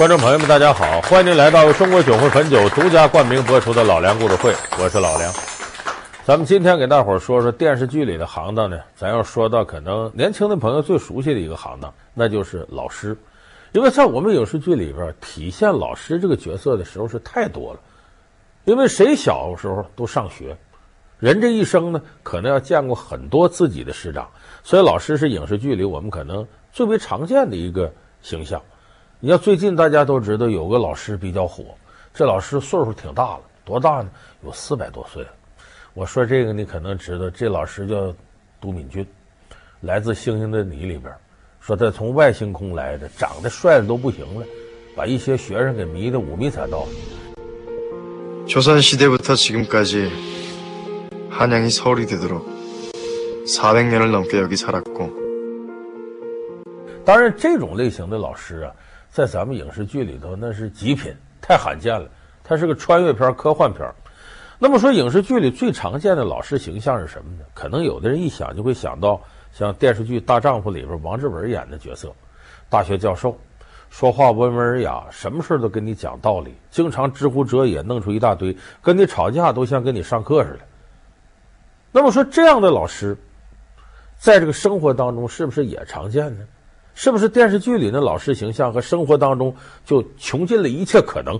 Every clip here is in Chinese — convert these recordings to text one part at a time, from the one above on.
观众朋友们，大家好！欢迎您来到中国酒会汾酒独家冠名播出的《老梁故事会》，我是老梁。咱们今天给大伙儿说说电视剧里的行当呢。咱要说到可能年轻的朋友最熟悉的一个行当，那就是老师。因为在我们影视剧里边，体现老师这个角色的时候是太多了。因为谁小时候都上学，人这一生呢，可能要见过很多自己的师长，所以老师是影视剧里我们可能最为常见的一个形象。你要最近大家都知道有个老师比较火，这老师岁数挺大了，多大呢？有四百多岁了。我说这个你可能知道，这老师叫都敏俊，来自《星星的你》里边，说他从外星空来的，长得帅的都不行了，把一些学生给迷得五迷彩道。조선시대부터지금까지한양이서울이되도록사백년을넘게여기살았고当然，这种类型的老师啊。 在咱们影视剧里头，那是极品，太罕见了。它是个穿越片、科幻片。那么说，影视剧里最常见的老师形象是什么呢？可能有的人一想就会想到，像电视剧《大丈夫》里边王志文演的角色，大学教授，说话温文尔雅，什么事都跟你讲道理，经常之乎者也，弄出一大堆，跟你吵架都像跟你上课似的。那么说，这样的老师，在这个生活当中是不是也常见呢？是不是电视剧里的老师形象和生活当中就穷尽了一切可能？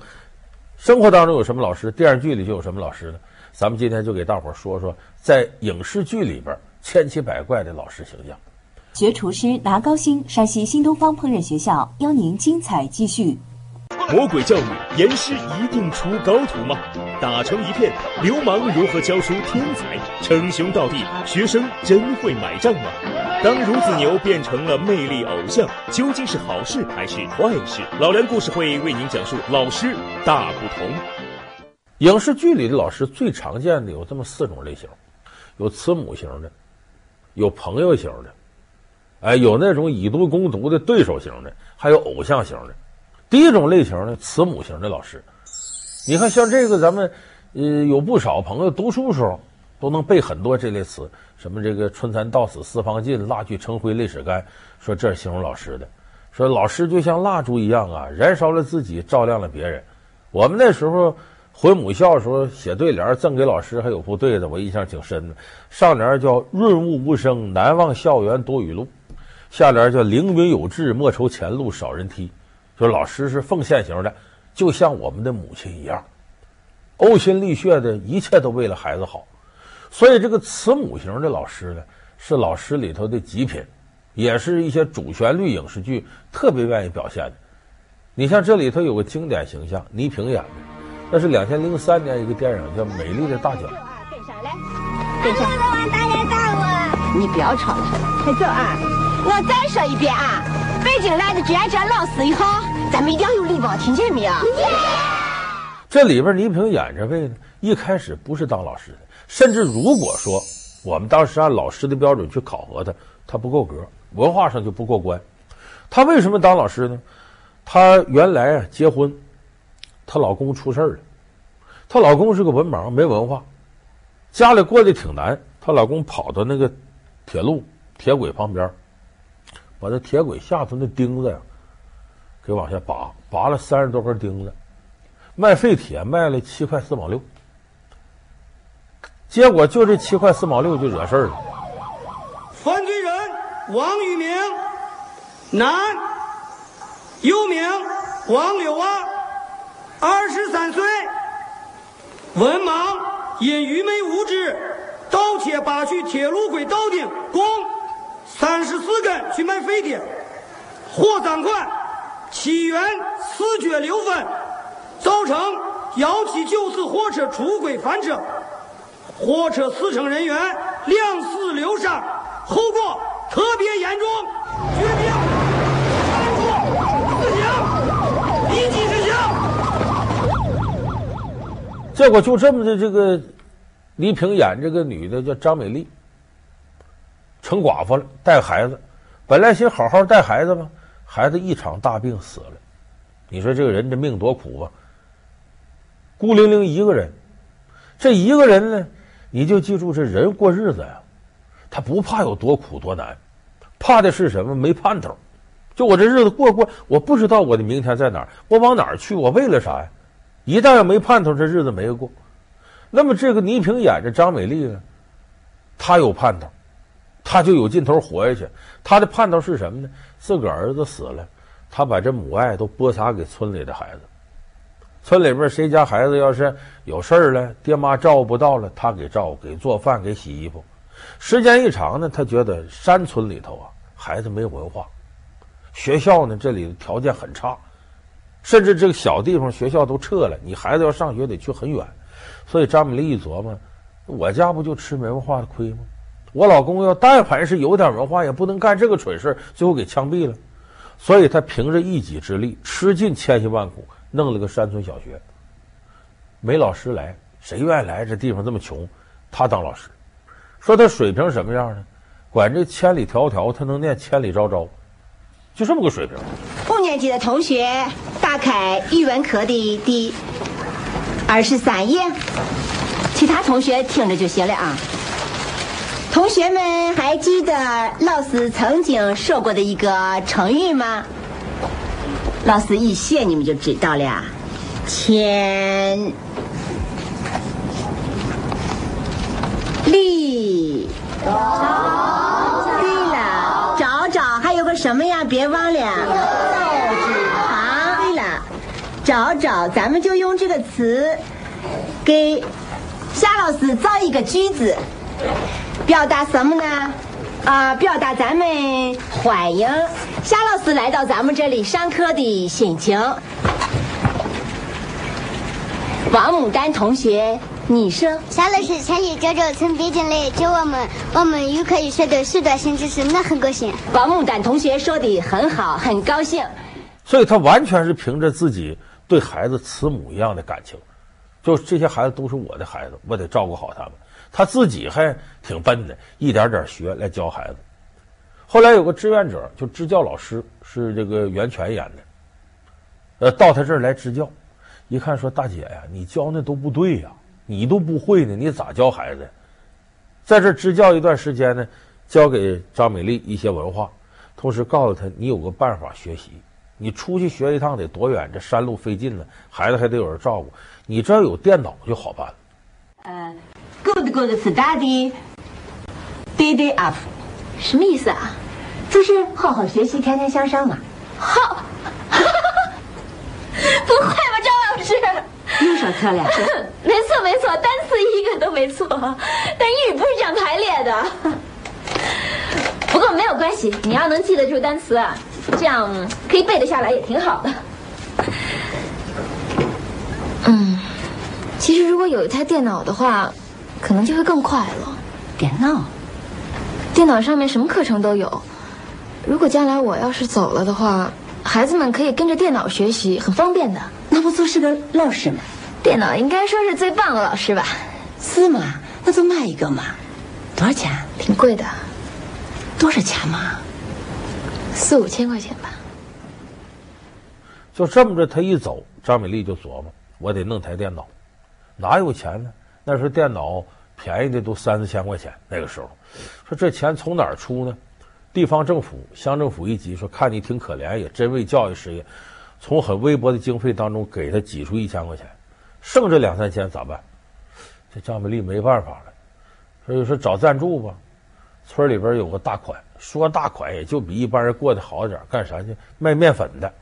生活当中有什么老师，电视剧里就有什么老师呢？咱们今天就给大伙说说，在影视剧里边千奇百怪的老师形象。学厨师拿高薪，山西新东方烹饪学校邀您精彩继续。魔鬼教育，严师一定出高徒吗？打成一片，流氓如何教出天才？称兄道弟，学生真会买账吗？当孺子牛变成了魅力偶像，究竟是好事还是坏事？老梁故事会为您讲述老师大不同。影视剧里的老师最常见的有这么四种类型：有慈母型的，有朋友型的，哎，有那种以毒攻毒的对手型的，还有偶像型的。第一种类型呢，慈母型的老师，你看像这个咱们，呃，有不少朋友读书时候都能背很多这类词，什么这个春蚕到死丝方尽，蜡炬成灰泪始干，说这是形容老师的，说老师就像蜡烛一样啊，燃烧了自己，照亮了别人。我们那时候回母校的时候写对联赠给老师，还有副对子，我印象挺深的。上联叫润物无声，难忘校园多雨露；下联叫凌云有志，莫愁前路少人梯。说老师是奉献型的，就像我们的母亲一样，呕心沥血的，一切都为了孩子好。所以这个慈母型的老师呢，是老师里头的极品，也是一些主旋律影视剧特别愿意表现的。你像这里头有个经典形象，倪萍演的，那是两千零三年一个电影叫《美丽的大脚》。跟上来，跟上来，大爷大我，你不要吵了，快走啊！我再说一遍啊，北京来的志愿者老师以后。咱们一定要有礼貌，听见没有？这里边倪萍演这位呢，一开始不是当老师的，甚至如果说我们当时按老师的标准去考核他，他不够格，文化上就不过关。他为什么当老师呢？他原来啊结婚，她老公出事了，她老公是个文盲，没文化，家里过得挺难。她老公跑到那个铁路铁轨旁边，把那铁轨下头那钉子呀。给往下拔，拔了三十多根钉子，卖废铁卖了七块四毛六，结果就这七块四毛六就惹事儿了。犯罪人王玉明，男，又名王柳娃，二十三岁，文盲，因愚昧无知盗窃拔去铁路轨道钉共三十四根去卖废铁，获赃款。起源四角六分，造成幺七九次火车出轨翻车，货车司乘人员两死六伤，后果特别严重，决定判处死刑，立即执行。结果就这么的，这个倪萍演这个女的叫张美丽，成寡妇了，带孩子，本来想好好带孩子嘛。孩子一场大病死了，你说这个人这命多苦啊！孤零零一个人，这一个人呢，你就记住这人过日子呀，他不怕有多苦多难，怕的是什么？没盼头，就我这日子过过，我不知道我的明天在哪儿，我往哪儿去？我为了啥呀？一旦要没盼头，这日子没个过。那么这个倪萍演着张美丽呢，她有盼头，他就有劲头活下去。他的盼头是什么呢？自个儿子死了，他把这母爱都播撒给村里的孩子。村里边谁家孩子要是有事儿了，爹妈照顾不到了，他给照顾，给做饭，给洗衣服。时间一长呢，他觉得山村里头啊。孩子没文化，学校呢，这里的条件很差，甚至这个小地方学校都撤了，你孩子要上学得去很远，所以张美丽一琢磨，我家不就吃没文化的亏吗？我老公要但凡是有点文化，也不能干这个蠢事，最后给枪毙了。所以他凭着一己之力，吃尽千辛万苦，弄了个山村小学。没老师来，谁愿意来？这地方这么穷，他当老师，说他水平什么样呢？管这千里迢迢，他能念千里昭昭，就这么个水平。五年级的同学打开语文课的第二十三页，其他同学听着就行了啊。同学们还记得老师曾经说过的一个成语吗？老师一写你们就知道了。千里。对了，找找还有个什么呀？别忘了，造纸行。对了，找找，咱们就用这个词给夏老师造一个句子，表达什么呢？啊，表达咱们欢迎夏老师来到咱们这里上课的心情。王牡丹同学。你说，夏老师千里迢迢从北京来，教我们，我们又可以学到许多新知识，那很高兴。王牡丹同学说的很好，很高兴。所以他完全是凭着自己对孩子慈母一样的感情，就这些孩子都是我的孩子，我得照顾好他们。他自己还挺笨的，一点点学来教孩子。后来有个志愿者，就支教老师，是这个袁泉演的，呃，到他这儿来支教，一看说：“大姐呀，你教那都不对呀。”你都不会呢，你咋教孩子？在这支教一段时间呢，教给张美丽一些文化，同时告诉她你有个办法学习。你出去学一趟得多远？这山路费劲呢，孩子还得有人照顾。你只要有电脑就好办了。呃，good good study, day day up，什么意思啊？就是好好学习，天天向上嘛。好，不会吧，张老师？又说错了，没错没错，单词一个都没错，但英语不是这样排列的。不过没有关系，你要能记得住单词啊，这样可以背得下来也挺好的。嗯，其实如果有一台电脑的话，可能就会更快了。别闹，电脑上面什么课程都有。如果将来我要是走了的话，孩子们可以跟着电脑学习，很方便的。那不就是个老师吗？电脑应该说是最棒的老师吧？是吗？那就卖一个嘛。多少钱？挺贵的。多少钱嘛？四五千块钱吧。就这么着，他一走，张美丽就琢磨：我得弄台电脑。哪有钱呢？那时候电脑便宜的都三四千块钱。那个时候，说这钱从哪儿出呢？地方政府、乡政府一急，说看你挺可怜，也真为教育事业。从很微薄的经费当中给他挤出一千块钱，剩这两三千咋办？这张美丽没办法了，所以说找赞助吧。村里边有个大款，说大款也就比一般人过得好点，干啥去？卖面粉的，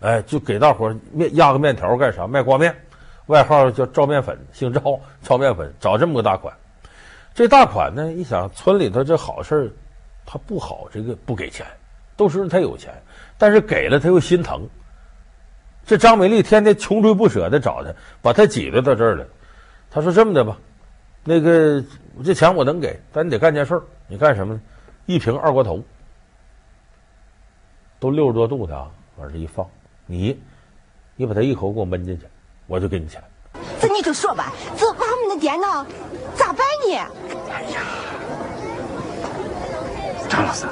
哎，就给大伙面压个面条干啥？卖挂面，外号叫赵面粉，姓赵，赵面粉。找这么个大款，这大款呢，一想村里头这好事他不好，这个不给钱，都知道他有钱，但是给了他又心疼。这张美丽天天穷追不舍的找他，把他挤兑到这儿了。他说：“这么的吧，那个这钱我能给，但你得干件事儿。你干什么呢？一瓶二锅头，都六十多度的啊，往这一放，你你把它一口给我闷进去，我就给你钱。这你就说吧，这我们的电脑咋办呢？哎呀，张老师，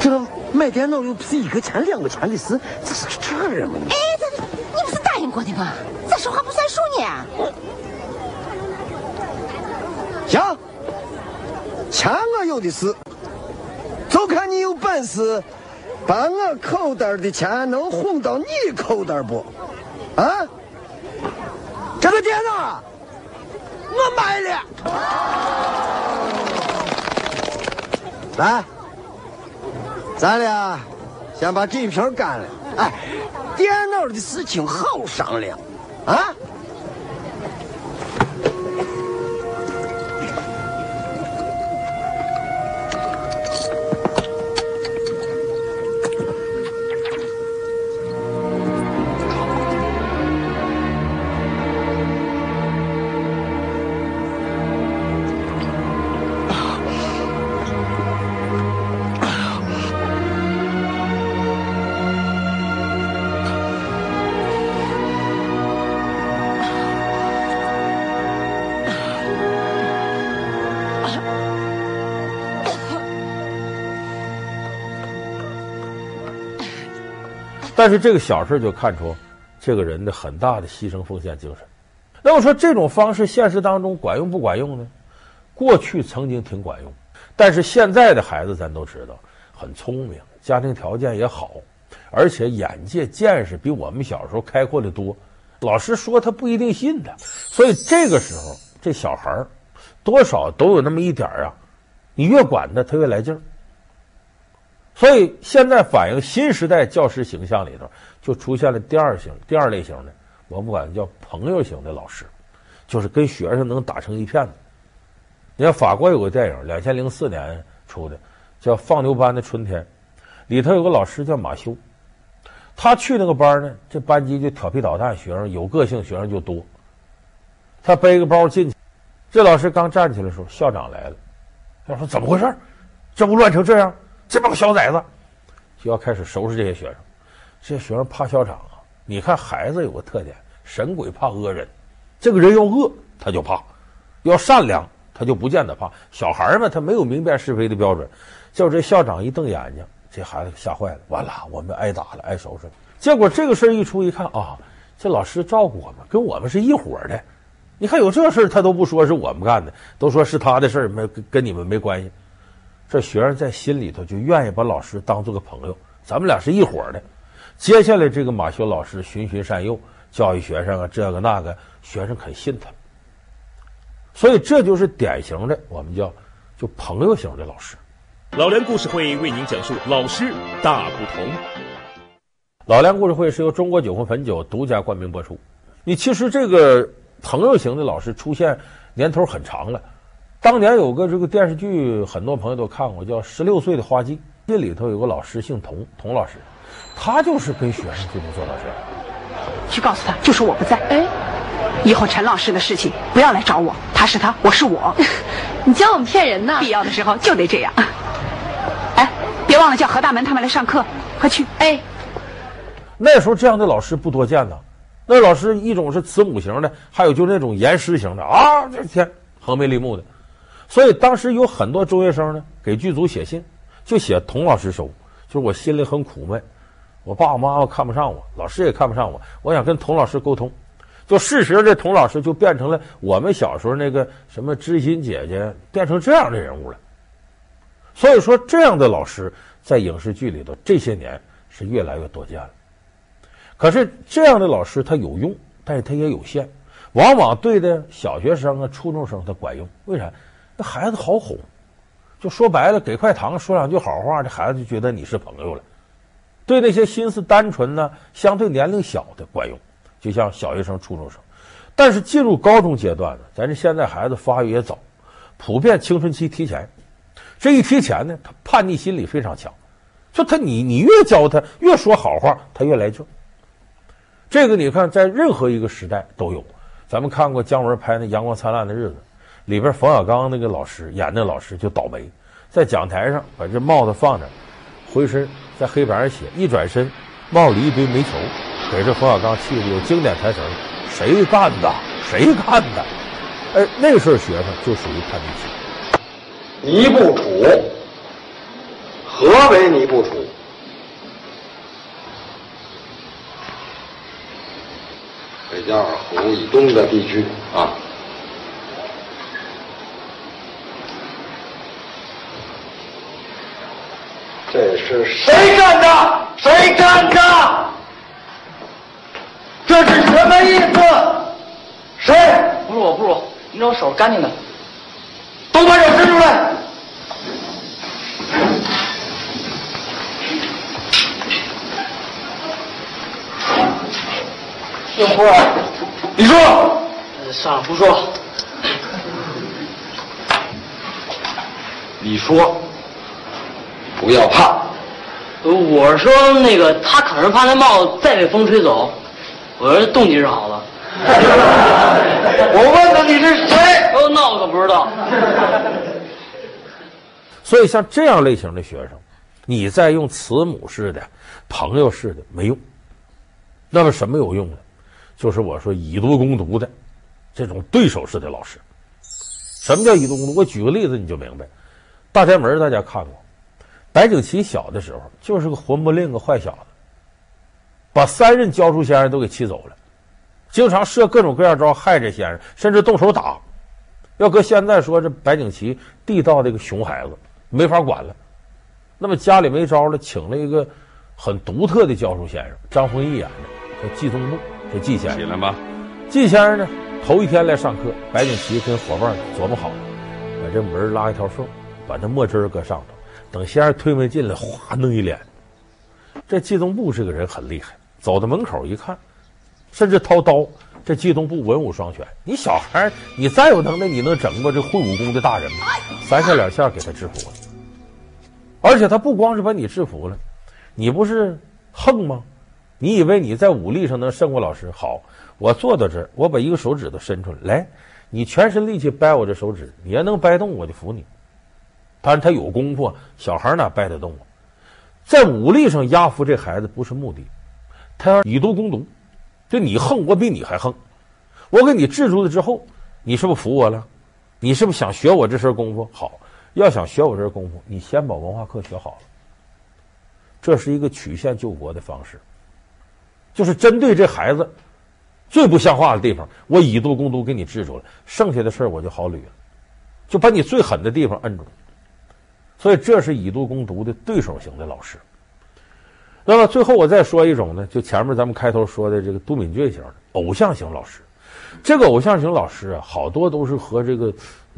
这个买电脑又不是一个钱两个钱的事，这是个这人吗？哎，这你不是答应过的吗？咋说话不算数呢？行，钱我有的是，就看你有本事把我口袋的钱能混到你口袋不？啊？这个电脑我买了。来，咱俩先把这一瓶干了。哎，电脑的事情好商量，啊？但是这个小事就看出这个人的很大的牺牲奉献精神。那么说这种方式现实当中管用不管用呢？过去曾经挺管用，但是现在的孩子咱都知道很聪明，家庭条件也好，而且眼界见识比我们小时候开阔的多。老师说他不一定信的，所以这个时候这小孩多少都有那么一点啊，你越管他，他越来劲儿。所以现在反映新时代教师形象里头，就出现了第二型、第二类型的，我们管叫朋友型的老师，就是跟学生能打成一片的。你看法国有个电影，两千零四年出的，叫《放牛班的春天》，里头有个老师叫马修，他去那个班呢，这班级就调皮捣蛋，学生有个性，学生就多。他背个包进去，这老师刚站起来的时候，校长来了，他说：“怎么回事？这不乱成这样？”这帮小崽子就要开始收拾这些学生，这些学生怕校长啊。你看孩子有个特点，神鬼怕恶人，这个人要恶他就怕，要善良他就不见得怕。小孩嘛，他没有明辨是非的标准。叫这校长一瞪眼睛，这孩子吓坏了，完了，我们挨打了，挨收拾。结果这个事一出，一看啊，这老师照顾我们，跟我们是一伙的。你看有这事他都不说是我们干的，都说是他的事没跟你们没关系。这学生在心里头就愿意把老师当做个朋友，咱们俩是一伙的。接下来这个马修老师循循善诱，教育学生啊，这个那个，学生肯信他。所以这就是典型的我们叫就朋友型的老师。老梁故事会为您讲述老师大不同。老梁故事会是由中国酒魂汾酒独家冠名播出。你其实这个朋友型的老师出现年头很长了。当年有个这个电视剧，很多朋友都看过，叫《十六岁的花季》。这里头有个老师姓童，童老师，他就是跟学生就能做到这样。去告诉他，就说我不在。哎，以后陈老师的事情不要来找我，他是他，我是我。你教我们骗人呢？必要的时候就得这样。哎，别忘了叫何大门他们来上课，快去。哎，那时候这样的老师不多见呢。那老师一种是慈母型的，还有就是那种严师型的啊，这天横眉立目的。所以当时有很多中学生呢，给剧组写信，就写童老师收，就是我心里很苦闷，我爸爸妈妈看不上我，老师也看不上我，我想跟童老师沟通。就事实这童老师就变成了我们小时候那个什么知心姐姐，变成这样的人物了。所以说，这样的老师在影视剧里头这些年是越来越多见了。可是这样的老师他有用，但是他也有限，往往对的小学生啊、初中生他管用，为啥？那孩子好哄，就说白了，给块糖，说两句好话，这孩子就觉得你是朋友了。对那些心思单纯呢，相对年龄小的管用，就像小学生、初中生。但是进入高中阶段呢，咱这现在孩子发育也早，普遍青春期提前。这一提前呢，他叛逆心理非常强，就他你你越教他，越说好话，他越来劲。这个你看，在任何一个时代都有。咱们看过姜文拍那《阳光灿烂的日子》。里边冯小刚那个老师演那老师就倒霉，在讲台上把这帽子放着，回身在黑板上写，一转身帽里一堆煤球，给这冯小刚气的有经典台词：“谁干的？谁干的？”哎，那时候学生就属于叛逆期。尼布楚，何为尼布楚？北加尔湖以东的地区啊。这是是谁干的？谁干的？这是什么意思？谁？不是我，不是我，你找手干净的。都把手伸出来！有活儿，你说。呃，算了，不说了。你说，不要怕。呃，我说那个，他可能怕那帽子再被风吹走。我说动机是好的。我问他你是谁？哦，那我可不知道。所以像这样类型的学生，你再用慈母式的、朋友式的没用。那么什么有用呢？就是我说以毒攻毒的这种对手式的老师。什么叫以毒攻毒？我举个例子你就明白。大宅门大家看过，白景琦小的时候就是个混不吝个坏小子，把三任教书先生都给气走了，经常设各种各样招害这先生，甚至动手打。要搁现在说，这白景琦地道的一个熊孩子，没法管了。那么家里没招了，请了一个很独特的教书先生，张丰毅演的，叫季东木，叫季先生。起来吧。季先生呢，头一天来上课，白景琦跟伙伴琢磨好了，把这门拉一条缝。把这墨汁儿搁上头，等先生推门进来，哗弄一脸。这季东部这个人很厉害，走到门口一看，甚至掏刀。这季东部文武双全，你小孩你再有能耐，你能整过这会武功的大人吗？三下两下给他制服了。而且他不光是把你制服了，你不是横吗？你以为你在武力上能胜过老师？好，我坐到这儿，我把一个手指头伸出来，来，你全身力气掰我这手指，你要能掰动，我就服你。但是他有功夫，小孩哪掰得动啊？在武力上压服这孩子不是目的，他要以毒攻毒。就你横，我比你还横。我给你制住了之后，你是不是服我了？你是不是想学我这身功夫？好，要想学我这身功夫，你先把文化课学好了。这是一个曲线救国的方式，就是针对这孩子最不像话的地方，我以毒攻毒给你制住了，剩下的事儿我就好捋了，就把你最狠的地方摁住。所以这是以毒攻毒的对手型的老师。那么最后我再说一种呢，就前面咱们开头说的这个都敏俊型的偶像型老师。这个偶像型老师啊，好多都是和这个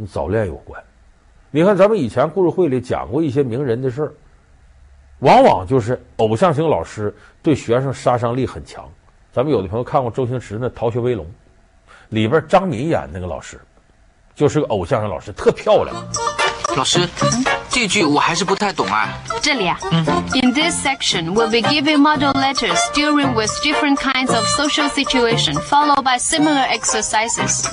早恋有关。你看咱们以前故事会里讲过一些名人的事儿，往往就是偶像型老师对学生杀伤力很强。咱们有的朋友看过周星驰那《逃学威龙》，里边张敏演那个老师，就是个偶像型老师，特漂亮。老师，这句我还是不太懂啊。这里啊，嗯，In this section, we'll be giving model letters dealing with different kinds of social situation, followed by similar exercises.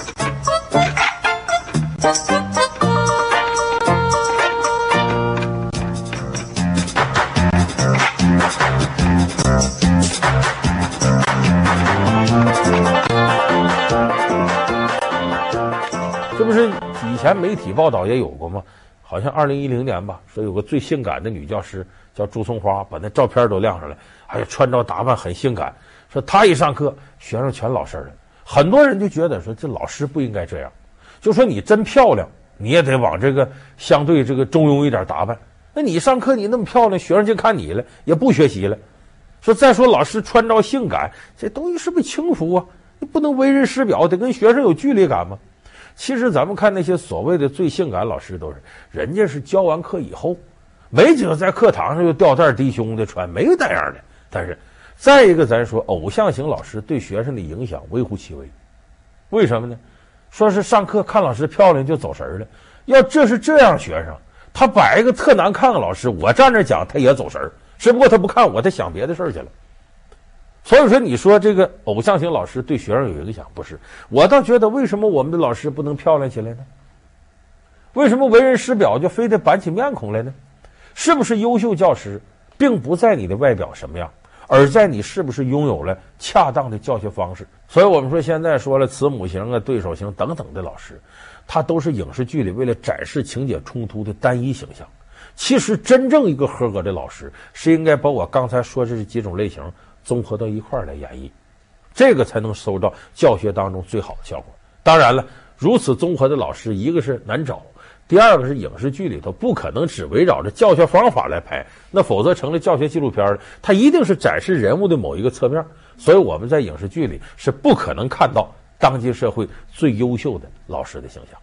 这不是以前媒体报道也有过吗？好像二零一零年吧，说有个最性感的女教师叫朱松花，把那照片都亮上来，哎呀，穿着打扮很性感。说她一上课，学生全老实了。很多人就觉得说这老师不应该这样，就说你真漂亮，你也得往这个相对这个中庸一点打扮。那你上课你那么漂亮，学生就看你了，也不学习了。说再说老师穿着性感，这东西是不是轻浮啊？你不能为人师表，得跟学生有距离感吗？其实咱们看那些所谓的最性感老师，都是人家是教完课以后，没几个在课堂上就吊带低胸的穿，没有那样的。但是再一个，咱说偶像型老师对学生的影响微乎其微，为什么呢？说是上课看老师漂亮就走神了，要这是这样学生，他摆一个特难看的老师，我站那讲他也走神，只不过他不看我，他想别的事儿去了。所以说，你说这个偶像型老师对学生有影响，不是？我倒觉得，为什么我们的老师不能漂亮起来呢？为什么为人师表就非得板起面孔来呢？是不是优秀教师，并不在你的外表什么样，而在你是不是拥有了恰当的教学方式？所以我们说，现在说了慈母型啊、对手型等等的老师，他都是影视剧里为了展示情节冲突的单一形象。其实，真正一个合格的老师，是应该把我刚才说这几种类型。综合到一块儿来演绎，这个才能收到教学当中最好的效果。当然了，如此综合的老师，一个是难找，第二个是影视剧里头不可能只围绕着教学方法来拍，那否则成了教学纪录片了。它一定是展示人物的某一个侧面，所以我们在影视剧里是不可能看到当今社会最优秀的老师的形象。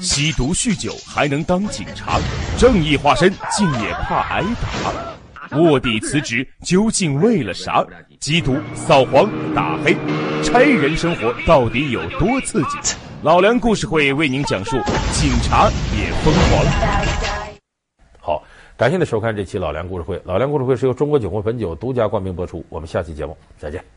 吸毒酗酒还能当警察，正义化身竟也怕挨打。卧底辞职究竟为了啥？缉毒、扫黄、打黑，差人生活到底有多刺激？老梁故事会为您讲述：警察也疯狂。好，感谢您收看这期老梁故事会。老梁故事会是由中国酒会汾酒独家冠名播出。我们下期节目再见。